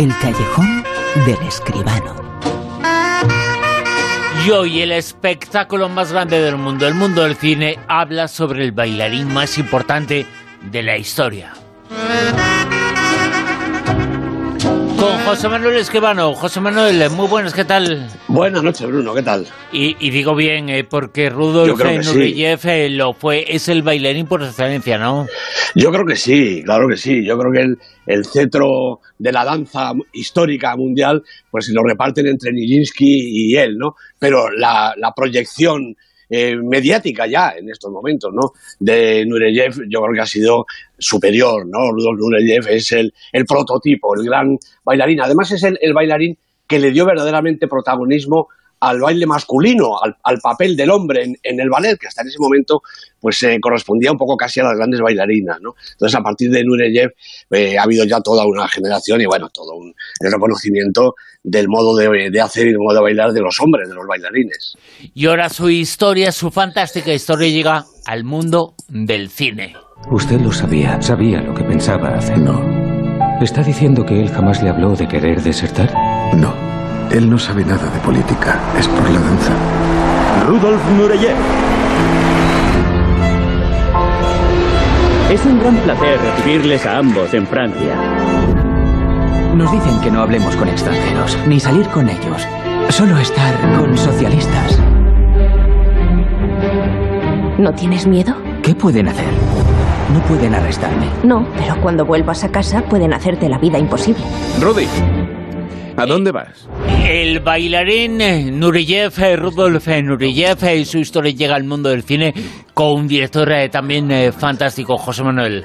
El callejón del escribano. Y hoy el espectáculo más grande del mundo, el mundo del cine, habla sobre el bailarín más importante de la historia. José Manuel Esquivano. José Manuel, muy buenas, ¿qué tal? Buenas noches, Bruno, ¿qué tal? Y, digo bien, eh, porque Rudolf Nureyev eh, lo fue, es el bailarín por excelencia, ¿no? Yo creo que sí, claro que sí. Yo creo que el, el cetro de la danza histórica mundial, pues se lo reparten entre Nijinsky y él, ¿no? Pero la, la proyección eh, mediática ya en estos momentos, ¿no? De Nureyev, yo creo que ha sido superior, ¿no? Nureyev es el, el prototipo, el gran bailarín. Además es el, el bailarín que le dio verdaderamente protagonismo al baile masculino, al, papel del hombre en, el ballet, que hasta en ese momento pues se correspondía un poco casi a las grandes bailarinas, ¿no? Entonces, a partir de Nureyev eh, ha habido ya toda una generación y, bueno, todo un reconocimiento del modo de, de, hacer y del modo de bailar de los hombres, de los bailarines. Y ahora su historia, su fantástica historia llega al mundo del cine. Usted lo sabía, sabía lo que pensaba hacer. No. ¿Está diciendo que él jamás le habló de querer desertar? No. Él no sabe nada de política, es por la danza. Rudolf Nureyev. Es un gran placer recibirles a ambos en Francia. Nos dicen que no hablemos con extranjeros, ni salir con ellos. Solo estar con socialistas. ¿No tienes miedo? ¿Qué pueden hacer? No pueden arrestarme. No, pero cuando vuelvas a casa pueden hacerte la vida imposible. Rudy, ¿A dónde vas? El bailarín eh, Nureyev, eh, Rudolf eh, Nureyev, y su historia llega al mundo del cine con un director también fantástico, José Manuel.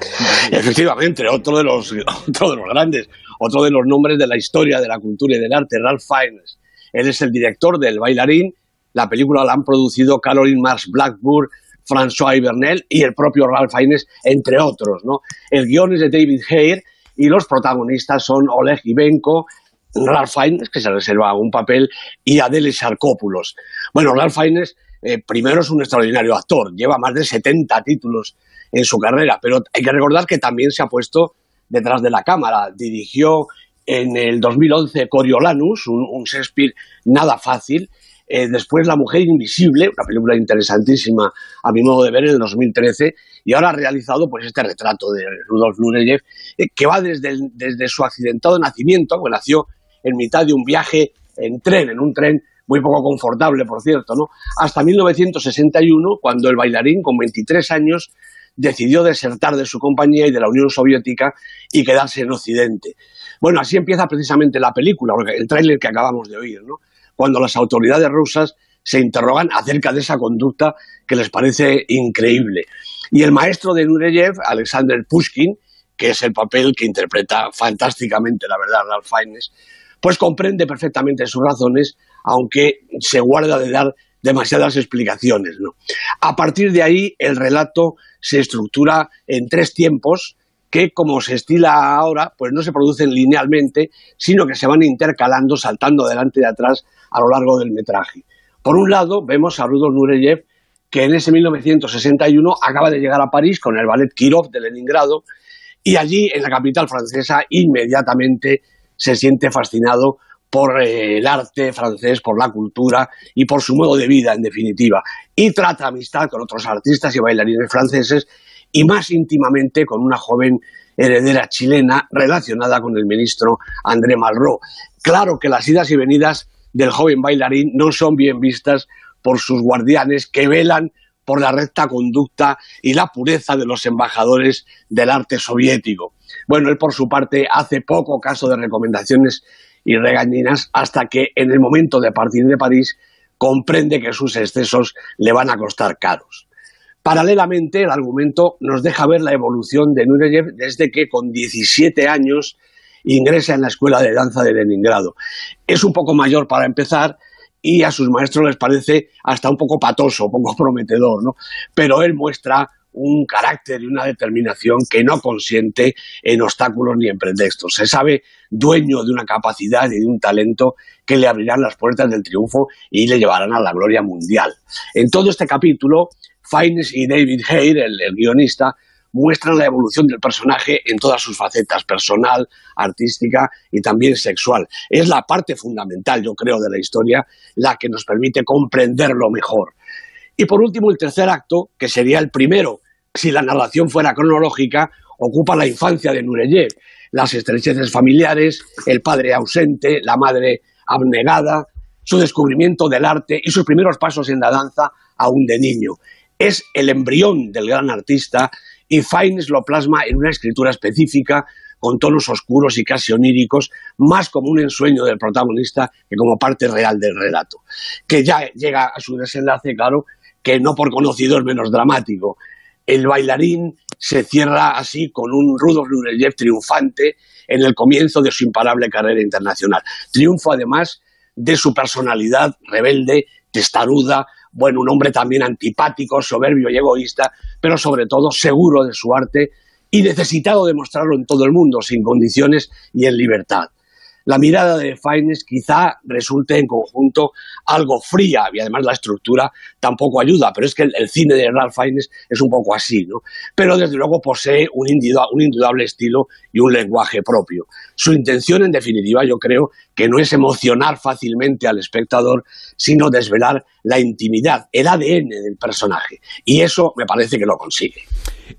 Efectivamente, otro de, los, otro de los grandes, otro de los nombres de la historia, de la cultura y del arte, Ralph Fiennes. Él es el director del bailarín. La película la han producido Caroline Mars Blackburn, François Ibernel y el propio Ralph Fiennes, entre otros. ¿no? El guion es de David Hare y los protagonistas son Oleg Ivenko, Ralph Fiennes, que se reserva un papel, y Adele Sarcópulos. Bueno, Ralph Fiennes eh, primero es un extraordinario actor, lleva más de 70 títulos en su carrera, pero hay que recordar que también se ha puesto detrás de la cámara. Dirigió en el 2011 Coriolanus, un, Shakespeare nada fácil, eh, después La Mujer Invisible, una película interesantísima a mi modo de ver en el 2013, y ahora ha realizado pues este retrato de Rudolf Nureyev, eh, que va desde, desde su accidentado nacimiento, que nació en mitad de un viaje en tren, en un tren muy poco confortable, por cierto, ¿no? Hasta 1961, cuando el bailarín, con 23 años, decidió desertar de su compañía y de la Unión Soviética y quedarse en Occidente. Bueno, así empieza precisamente la película, el tráiler que acabamos de oír, ¿no? Cuando las autoridades rusas se interrogan acerca de esa conducta que les parece increíble. Y el maestro de Nureyev, Alexander Pushkin, que es el papel que interpreta fantásticamente, la verdad, Ralph Fiennes, pues comprende perfectamente sus razones, aunque se guarda de dar demasiadas explicaciones. ¿no? A partir de ahí, el relato se estructura en tres tiempos que, como se estila ahora, pues no se producen linealmente, sino que se van intercalando, saltando adelante y atrás a lo largo del metraje. Por un lado, vemos a Rudolf Nureyev, que en ese 1961 acaba de llegar a París con el ballet Kirov de Leningrado, y allí, en la capital francesa, inmediatamente se siente fascinado por eh, el arte francés, por la cultura y por su modo de vida, en definitiva. Y trata amistad con otros artistas y bailarines franceses y más íntimamente con una joven heredera chilena relacionada con el ministro André Malraux. Claro que las idas y venidas del joven bailarín no son bien vistas por sus guardianes que velan por la recta conducta y la pureza de los embajadores del arte soviético. Bueno, él por su parte hace poco caso de recomendaciones y regañinas hasta que en el momento de partir de París comprende que sus excesos le van a costar caros. Paralelamente, el argumento nos deja ver la evolución de Nureyev desde que con 17 años ingresa en la Escuela de Danza de Leningrado. Es un poco mayor para empezar y a sus maestros les parece hasta un poco patoso, poco prometedor, ¿no? Pero él muestra un carácter y una determinación que no consiente en obstáculos ni en pretextos. Se sabe dueño de una capacidad y de un talento que le abrirán las puertas del triunfo y le llevarán a la gloria mundial. En todo este capítulo, Fiennes y David Hare, el, guionista, muestran la evolución del personaje en todas sus facetas, personal, artística y también sexual. Es la parte fundamental, yo creo, de la historia, la que nos permite comprenderlo mejor. Y por último, el tercer acto, que sería el primero, si la narración fuera cronológica, ocupa la infancia de Nureyev, las estrecheces familiares, el padre ausente, la madre abnegada, su descubrimiento del arte y sus primeros pasos en la danza aún de niño. Es el embrión del gran artista y Fiennes lo plasma en una escritura específica con tonos oscuros y casi oníricos, más como un ensueño del protagonista que como parte real del relato, que ya llega a su desenlace, claro, que no por conocido es menos dramático. El bailarín se cierra así con un Rudolf Nureyev triunfante en el comienzo de su imparable carrera internacional. Triunfo además de su personalidad rebelde, testaruda, bueno, un hombre también antipático, soberbio y egoísta, pero sobre todo seguro de su arte y necesitado de mostrarlo en todo el mundo, sin condiciones y en libertad. La mirada de Fiennes quizá resulte en conjunto algo fría y además la estructura tampoco ayuda, pero es que el, cine de Ralph Fiennes es un poco así, ¿no? Pero desde luego posee un, un indudable estilo y un lenguaje propio. Su intención, en definitiva, yo creo que no es emocionar fácilmente al espectador, sino desvelar la intimidad, el ADN del personaje. Y eso me parece que lo consigue.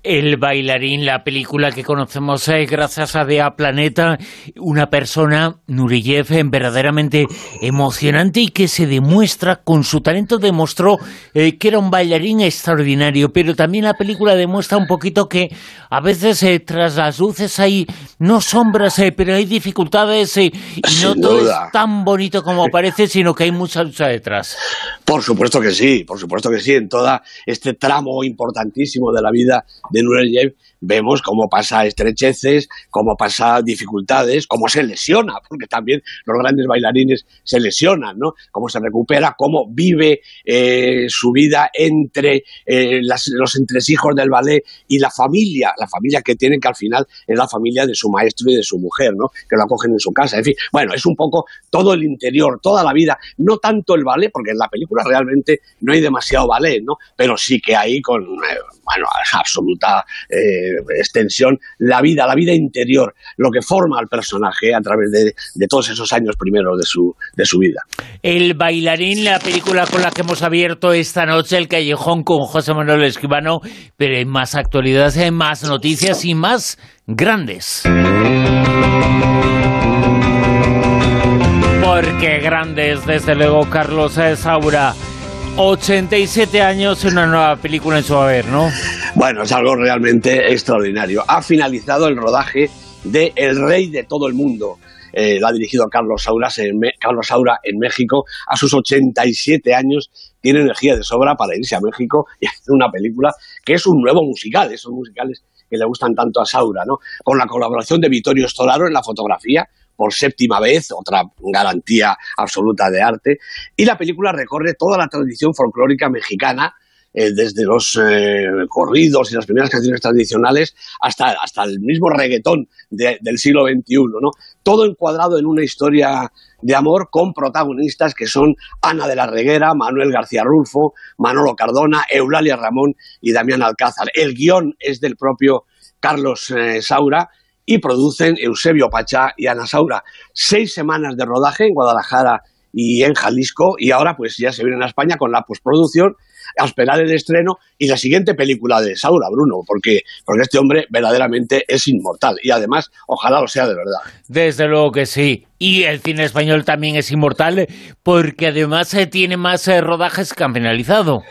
El bailarín, la película que conocemos eh, gracias a Dea Planeta, una persona, Nureyev, eh, verdaderamente emocionante y que se demuestra, con su talento demostró eh, que era un bailarín extraordinario, pero también la película demuestra un poquito que a veces tras las luces hay no sombras, pero hay dificultades y no todo es tan bonito como parece, sino que hay mucha lucha detrás. Por supuesto que sí, por supuesto que sí, en todo este tramo importantísimo de la vida de Nureyev vemos cómo pasa estrecheces, cómo pasa dificultades, cómo se lesiona, porque también los grandes bailarines se lesionan, ¿no? Cómo se recupera, cómo vive eh, su vida entre eh, los entresijos del ballet y la familia, la familia que tienen que al final es la familia de su maestro y de su mujer, ¿no? Que lo acogen en su casa, en fin, bueno, es un poco todo el interior, toda la vida, no tanto el ballet, porque en la película realmente no hay demasiado ballet, ¿no? Pero sí que hay con, eh, bueno, absoluta eh, extensión la vida, la vida interior, lo que forma al personaje a través de, todos esos años primeros de su, de su vida. El bailarín, la película con la que hemos abierto esta noche, El Callejón con José Manuel Escribano, pero hay más actualidad, hay más noticias y más grandes. Porque grandes, desde luego, Carlos Saura. 87 años en una nueva película en su haber, ¿no? Bueno, es algo realmente extraordinario. Ha finalizado el rodaje de El Rey de todo el mundo. Eh, lo ha dirigido Carlos Saura, en Carlos Saura en México. A sus 87 años tiene energía de sobra para irse a México y hacer una película que es un nuevo musical, esos musicales que le gustan tanto a Saura, ¿no? Con la colaboración de Vittorio Storaro en la fotografía, por séptima vez, otra garantía absoluta de arte. Y la película recorre toda la tradición folclórica mexicana, eh, desde los eh, corridos y las primeras canciones tradicionales hasta, hasta el mismo reggaetón del siglo XXI, ¿no? Todo encuadrado en una historia de amor con protagonistas que son Ana de la Reguera, Manuel García Rulfo, Manolo Cardona, Eulalia Ramón y Damián Alcázar. El guion es del propio Carlos eh, Saura y producen Eusebio Pachá y Ana Saura. Seis semanas de rodaje en Guadalajara y en Jalisco y ahora pues ya se vienen a España con la postproducción a esperar el estreno y la siguiente película de Saura, Bruno, porque, porque este hombre verdaderamente es inmortal y además ojalá lo sea de verdad. Desde luego que sí. Y el cine español también es inmortal porque además eh, tiene más eh, rodajes que han finalizado.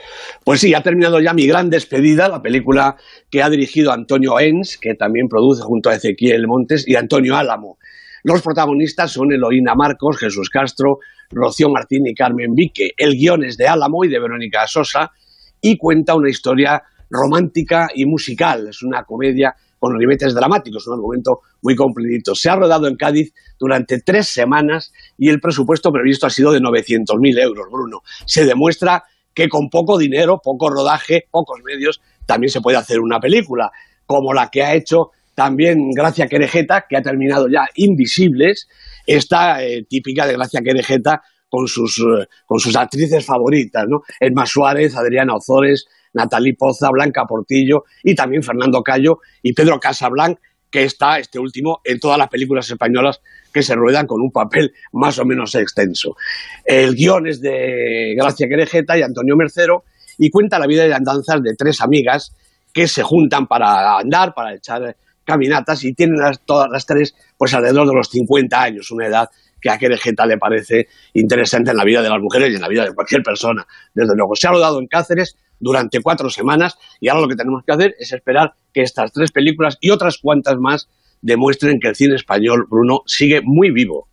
Pues sí, ha terminado ya Mi Gran Despedida, la película que ha dirigido Antonio Ens, que también produce junto a Ezequiel Montes y Antonio Álamo. Los protagonistas son Eloína Marcos, Jesús Castro, Rocío Martín y Carmen Vique. El guion es de Álamo y de Verónica Sosa y cuenta una historia romántica y musical. Es una comedia con ribetes dramáticos, un argumento muy completito. Se ha rodado en Cádiz durante tres semanas y el presupuesto previsto ha sido de 900.000 euros, Bruno. Se demuestra que con poco dinero, poco rodaje, pocos medios, también se puede hacer una película, como la que ha hecho también Gracia Querejeta, que ha terminado ya Invisibles, esta eh, típica de Gracia Querejeta con sus, eh, con sus actrices favoritas, ¿no? Emma Suárez, Adriana Ozores, Natalie Poza, Blanca Portillo y también Fernando Cayo y Pedro Casablanc, que está este último en todas las películas españolas que se ruedan con un papel más o menos extenso. El guion es de Gracia Querejeta y Antonio Mercero y cuenta la vida y andanzas de tres amigas que se juntan para andar, para echar caminatas y tienen todas las tres pues alrededor de los 50 años, una edad que a Querejeta le parece interesante en la vida de las mujeres y en la vida de cualquier persona. Desde luego, se ha rodado en Cáceres durante cuatro semanas y ahora lo que tenemos que hacer es esperar que estas tres películas y otras cuantas más demuestren que el cine español, Bruno, sigue muy vivo.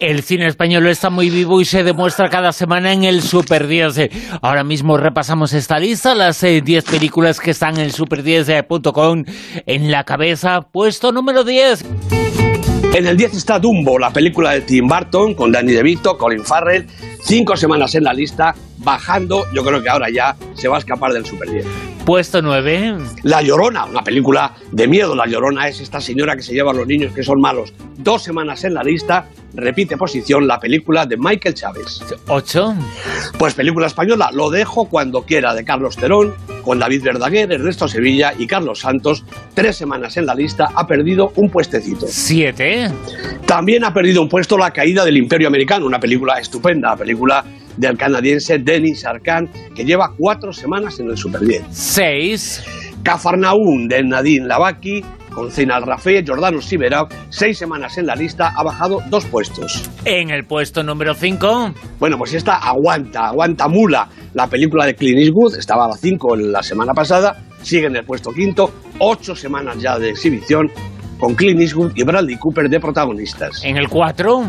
El cine español está muy vivo y se demuestra cada semana en el Super 10. Ahora mismo repasamos esta lista, las 10 eh, películas que están en el super10.com en la cabeza. Puesto número 10. En el 10 está Dumbo, la película de Tim Burton con Danny DeVito, Colin Farrell. Cinco semanas en la lista, bajando. Yo creo que ahora ya se va a escapar del Super 10. Puesto 9. La Llorona, una película de miedo. La Llorona es esta señora que se lleva a los niños que son malos. Dos semanas en la lista, repite posición la película de Michael Chávez. 8. Pues película española, Lo dejo cuando quiera, de Carlos Terón, con David Verdaguer, Ernesto Sevilla y Carlos Santos. Tres semanas en la lista, ha perdido un puestecito. 7. También ha perdido un puesto La caída del Imperio Americano, una película estupenda, película del canadiense Denis Arcand, que lleva cuatro semanas en el Super 10. 6. Cafarnaún de Nadine Lavaki, con Zeinal Rafé, Jordano Siberov, seis semanas en la lista, ha bajado dos puestos. En el puesto número 5. Bueno, pues esta aguanta, aguanta mula. La película de Clint Eastwood estaba a 5 la semana pasada, sigue en el puesto quinto, ocho semanas ya de exhibición, con Clint Eastwood y Bradley Cooper de protagonistas. En el 4.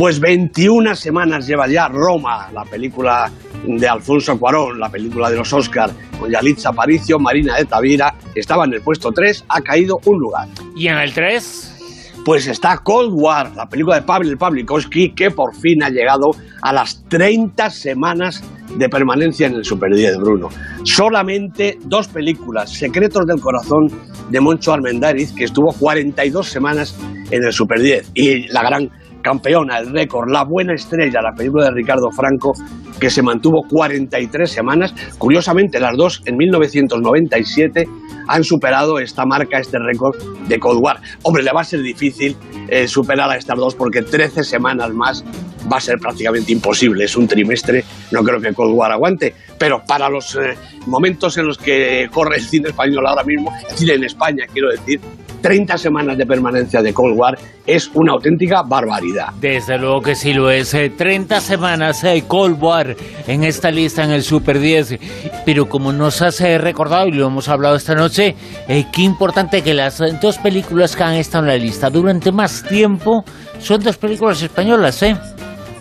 Pues 21 semanas lleva ya Roma, la película de Alfonso Cuarón, la película de los Oscars, con Yalitza Aparicio, Marina de Tavira, estaba en el puesto 3, ha caído un lugar. ¿Y en el 3? Pues está Cold War, la película de Pavel Pavlikovsky, que por fin ha llegado a las 30 semanas de permanencia en el Super 10, Bruno. Solamente dos películas, Secretos del Corazón de Moncho Armendáriz, que estuvo 42 semanas en el Super 10, y la gran campeona, el récord, La Buena Estrella, la película de Ricardo Franco, que se mantuvo 43 semanas. Curiosamente, las dos en 1997 han superado esta marca, este récord de Cold War. Hombre, le va a ser difícil eh, superar a estas dos porque 13 semanas más va a ser prácticamente imposible. Es un trimestre, no creo que Cold War aguante. Pero para los eh, momentos en los que corre el cine español ahora mismo, el cine en España, quiero decir, 30 semanas de permanencia de Cold War es una auténtica barbaridad. Desde luego que sí lo es. 30 eh, semanas de Cold War en esta lista en el Super 10. Pero como nos has eh, recordado y lo hemos hablado esta noche, eh, qué importante que las dos películas que han estado en la lista durante más tiempo son dos películas españolas, ¿eh?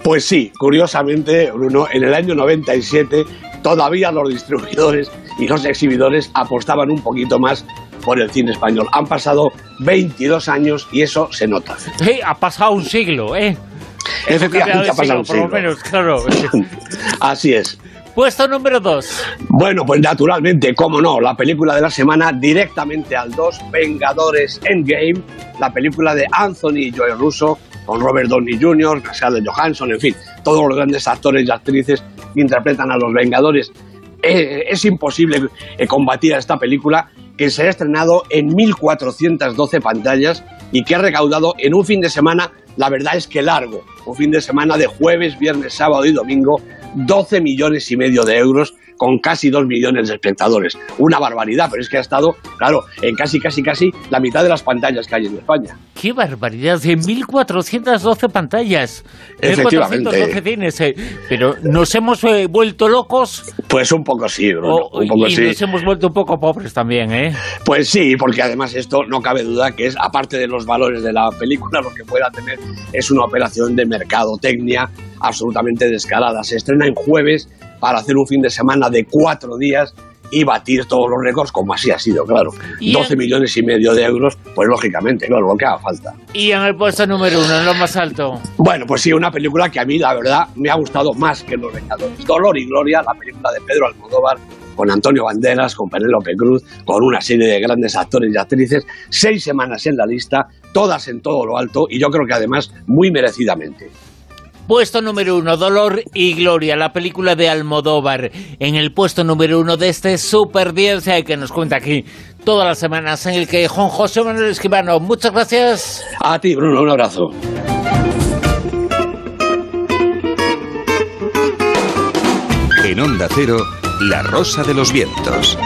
Pues sí, curiosamente, Bruno, en el año 97 todavía los distribuidores y los exhibidores apostaban un poquito más por el cine español. Han pasado 22 años y eso se nota. ha pasado un siglo, ¿eh? Efectivamente, ha pasado un siglo. claro. Así es. Puesto número 2. Bueno, pues naturalmente, cómo no, la película de la semana directamente al 2, Vengadores Endgame, la película de Anthony y Joel Russo, con Robert Downey Jr., Scarlett Johansson, en fin, todos los grandes actores y actrices que interpretan a los Vengadores. Eh, es imposible eh, combatir a esta película que se ha estrenado en 1.412 pantallas y que ha recaudado en un fin de semana, la verdad es que largo, un fin de semana de jueves, viernes, sábado y domingo, 12 millones y medio de euros con casi dos millones de espectadores. Una barbaridad, pero es que ha estado, claro, en casi, casi, casi la mitad de las pantallas que hay en España. ¡Qué barbaridad! En 1.412 pantallas. Efectivamente. 1.412 cines. Eh. Pero ¿nos hemos eh, vuelto locos? Pues un poco sí, Bruno, un poco y nos hemos vuelto un poco pobres también, ¿eh? Pues sí, porque además esto no cabe duda que es, aparte de los valores de la película, lo que pueda tener es una operación de mercadotecnia absolutamente descarada. Se estrena en jueves para hacer un fin de semana de cuatro días y batir todos los récords, como así ha sido, claro. 12 millones y medio de euros, pues lógicamente, claro, lo que haga falta. Y en el puesto número uno, en lo más alto. Bueno, pues sí, una película que a mí, la verdad, me ha gustado más que Los Vengadores. Dolor y Gloria, la película de Pedro Almodóvar, con Antonio Banderas, con Penélope Cruz, con una serie de grandes actores y actrices, seis semanas en la lista, todas en todo lo alto, y yo creo que además muy merecidamente. Puesto número uno, Dolor y Gloria, la película de Almodóvar. En el puesto número uno de este Super 10 eh, que nos cuenta aquí todas las semanas en el que Juan José Manuel Esquivano. Muchas gracias. A ti, Bruno, un abrazo. En Onda Cero, La Rosa de los Vientos.